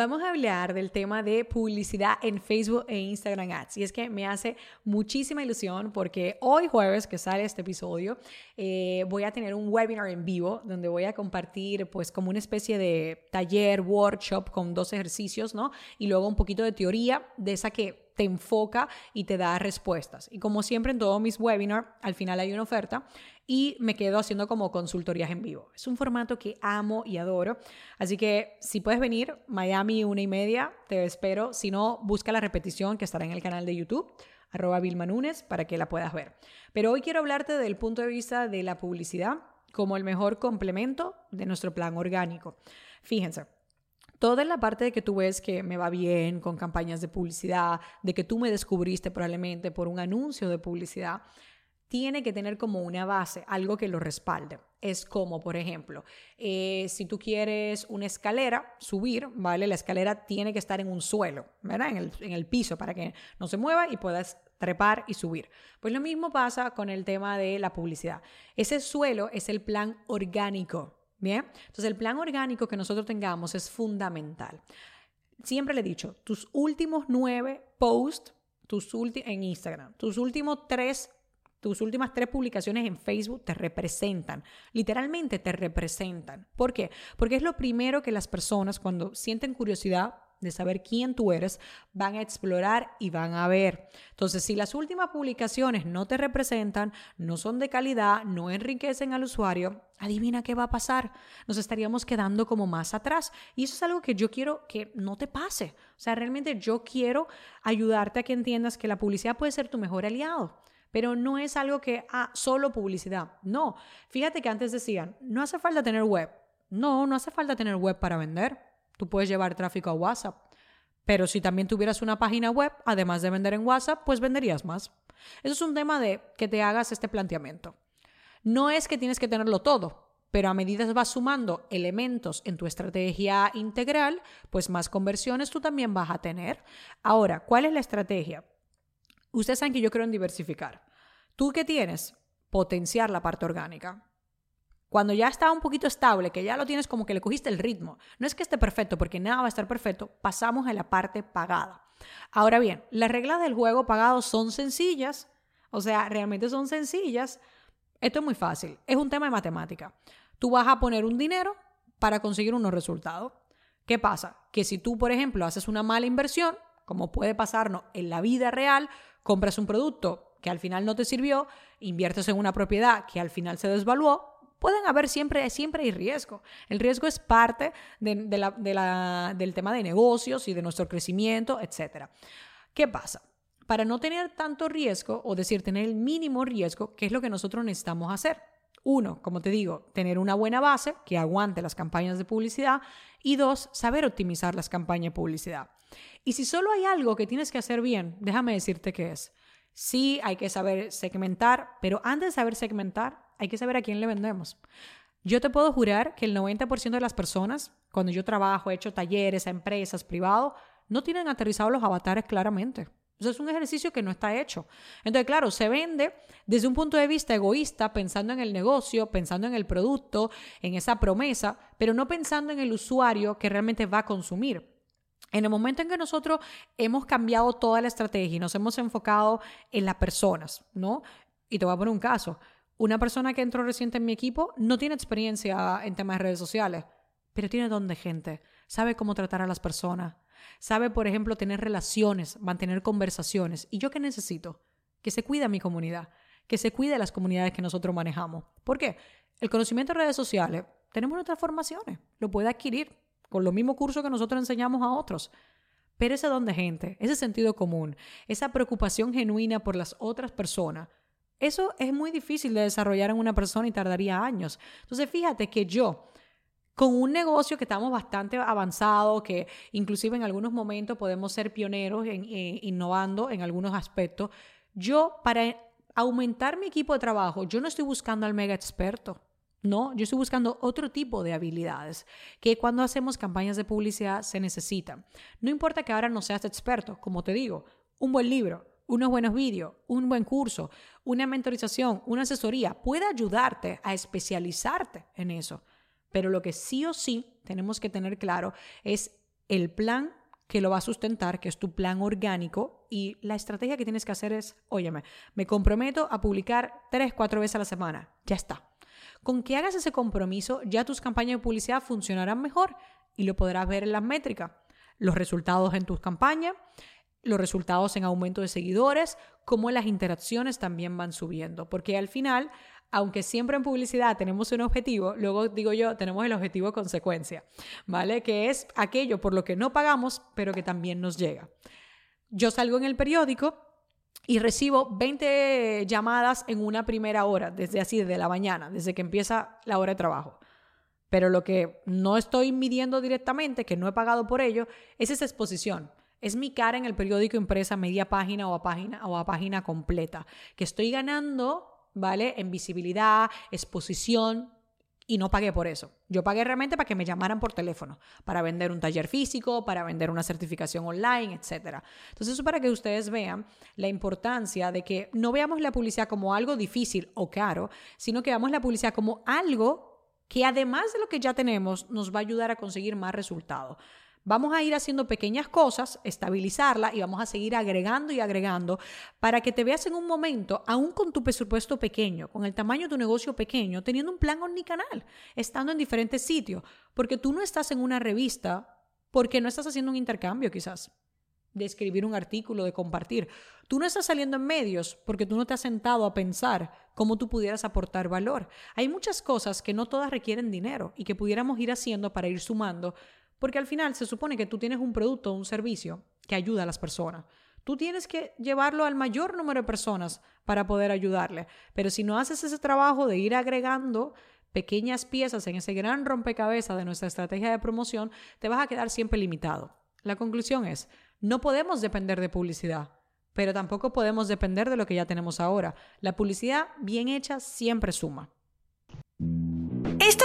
Vamos a hablar del tema de publicidad en Facebook e Instagram Ads. Y es que me hace muchísima ilusión porque hoy jueves que sale este episodio eh, voy a tener un webinar en vivo donde voy a compartir pues como una especie de taller, workshop con dos ejercicios, ¿no? Y luego un poquito de teoría de esa que te enfoca y te da respuestas. Y como siempre en todos mis webinars, al final hay una oferta y me quedo haciendo como consultorías en vivo. Es un formato que amo y adoro. Así que si puedes venir, Miami una y media, te espero. Si no, busca la repetición que estará en el canal de YouTube arroba Vilma para que la puedas ver. Pero hoy quiero hablarte del punto de vista de la publicidad como el mejor complemento de nuestro plan orgánico. Fíjense, Toda la parte de que tú ves que me va bien con campañas de publicidad, de que tú me descubriste probablemente por un anuncio de publicidad, tiene que tener como una base, algo que lo respalde. Es como, por ejemplo, eh, si tú quieres una escalera, subir, ¿vale? La escalera tiene que estar en un suelo, ¿verdad? En el, en el piso para que no se mueva y puedas trepar y subir. Pues lo mismo pasa con el tema de la publicidad. Ese suelo es el plan orgánico, Bien, entonces el plan orgánico que nosotros tengamos es fundamental. Siempre le he dicho, tus últimos nueve posts tus en Instagram, tus últimos tres tus últimas tres publicaciones en Facebook te representan, literalmente te representan. ¿Por qué? Porque es lo primero que las personas cuando sienten curiosidad de saber quién tú eres, van a explorar y van a ver. Entonces, si las últimas publicaciones no te representan, no son de calidad, no enriquecen al usuario, adivina qué va a pasar. Nos estaríamos quedando como más atrás. Y eso es algo que yo quiero que no te pase. O sea, realmente yo quiero ayudarte a que entiendas que la publicidad puede ser tu mejor aliado. Pero no es algo que, ah, solo publicidad. No. Fíjate que antes decían, no hace falta tener web. No, no hace falta tener web para vender. Tú puedes llevar tráfico a WhatsApp. Pero si también tuvieras una página web, además de vender en WhatsApp, pues venderías más. Eso es un tema de que te hagas este planteamiento. No es que tienes que tenerlo todo, pero a medida que vas sumando elementos en tu estrategia integral, pues más conversiones tú también vas a tener. Ahora, ¿cuál es la estrategia? Ustedes saben que yo creo en diversificar. ¿Tú qué tienes? Potenciar la parte orgánica. Cuando ya está un poquito estable, que ya lo tienes como que le cogiste el ritmo, no es que esté perfecto, porque nada va a estar perfecto, pasamos a la parte pagada. Ahora bien, las reglas del juego pagado son sencillas, o sea, realmente son sencillas. Esto es muy fácil, es un tema de matemática. Tú vas a poner un dinero para conseguir unos resultados. ¿Qué pasa? Que si tú, por ejemplo, haces una mala inversión, como puede pasarnos en la vida real, compras un producto que al final no te sirvió, inviertes en una propiedad que al final se desvaluó, pueden haber siempre, siempre hay riesgo. El riesgo es parte del tema de negocios y de nuestro crecimiento, etc. ¿Qué pasa? Para no tener tanto riesgo, o decir, tener el mínimo riesgo, ¿qué es lo que nosotros necesitamos hacer? Uno, como te digo, tener una buena base que aguante las campañas de publicidad. Y dos, saber optimizar las campañas de publicidad. Y si solo hay algo que tienes que hacer bien, déjame decirte qué es. Sí, hay que saber segmentar, pero antes de saber segmentar, hay que saber a quién le vendemos. Yo te puedo jurar que el 90% de las personas, cuando yo trabajo, he hecho talleres a empresas, privados, no tienen aterrizados los avatares claramente. Eso es un ejercicio que no está hecho. Entonces, claro, se vende desde un punto de vista egoísta, pensando en el negocio, pensando en el producto, en esa promesa, pero no pensando en el usuario que realmente va a consumir. En el momento en que nosotros hemos cambiado toda la estrategia y nos hemos enfocado en las personas, ¿no? Y te voy a poner un caso. Una persona que entró reciente en mi equipo no tiene experiencia en temas de redes sociales, pero tiene don de gente, sabe cómo tratar a las personas, sabe, por ejemplo, tener relaciones, mantener conversaciones. ¿Y yo qué necesito? Que se cuide a mi comunidad, que se cuide a las comunidades que nosotros manejamos. ¿Por qué? El conocimiento de redes sociales, tenemos nuestras formaciones, lo puede adquirir con los mismos cursos que nosotros enseñamos a otros. Pero ese don de gente, ese sentido común, esa preocupación genuina por las otras personas, eso es muy difícil de desarrollar en una persona y tardaría años. Entonces, fíjate que yo, con un negocio que estamos bastante avanzado, que inclusive en algunos momentos podemos ser pioneros innovando en algunos aspectos, yo para aumentar mi equipo de trabajo, yo no estoy buscando al mega experto. No, yo estoy buscando otro tipo de habilidades que cuando hacemos campañas de publicidad se necesitan. No importa que ahora no seas experto, como te digo, un buen libro, unos buenos vídeos, un buen curso, una mentorización, una asesoría puede ayudarte a especializarte en eso. Pero lo que sí o sí tenemos que tener claro es el plan que lo va a sustentar, que es tu plan orgánico y la estrategia que tienes que hacer es, óyeme, me comprometo a publicar tres, cuatro veces a la semana. Ya está. Con que hagas ese compromiso, ya tus campañas de publicidad funcionarán mejor y lo podrás ver en las métricas. Los resultados en tus campañas, los resultados en aumento de seguidores, como las interacciones también van subiendo. Porque al final, aunque siempre en publicidad tenemos un objetivo, luego digo yo, tenemos el objetivo consecuencia, ¿vale? Que es aquello por lo que no pagamos, pero que también nos llega. Yo salgo en el periódico y recibo 20 llamadas en una primera hora, desde así, desde la mañana, desde que empieza la hora de trabajo. Pero lo que no estoy midiendo directamente, que no he pagado por ello, es esa exposición. Es mi cara en el periódico impresa media página o a página o a página completa, que estoy ganando, ¿vale? En visibilidad, exposición, y no pagué por eso. Yo pagué realmente para que me llamaran por teléfono, para vender un taller físico, para vender una certificación online, etc. Entonces, eso para que ustedes vean la importancia de que no veamos la publicidad como algo difícil o caro, sino que veamos la publicidad como algo que además de lo que ya tenemos, nos va a ayudar a conseguir más resultados. Vamos a ir haciendo pequeñas cosas, estabilizarla y vamos a seguir agregando y agregando para que te veas en un momento, aún con tu presupuesto pequeño, con el tamaño de tu negocio pequeño, teniendo un plan omnicanal, estando en diferentes sitios, porque tú no estás en una revista porque no estás haciendo un intercambio quizás de escribir un artículo, de compartir. Tú no estás saliendo en medios porque tú no te has sentado a pensar cómo tú pudieras aportar valor. Hay muchas cosas que no todas requieren dinero y que pudiéramos ir haciendo para ir sumando porque al final se supone que tú tienes un producto o un servicio que ayuda a las personas. Tú tienes que llevarlo al mayor número de personas para poder ayudarle. Pero si no haces ese trabajo de ir agregando pequeñas piezas en ese gran rompecabezas de nuestra estrategia de promoción, te vas a quedar siempre limitado. La conclusión es, no podemos depender de publicidad, pero tampoco podemos depender de lo que ya tenemos ahora. La publicidad bien hecha siempre suma.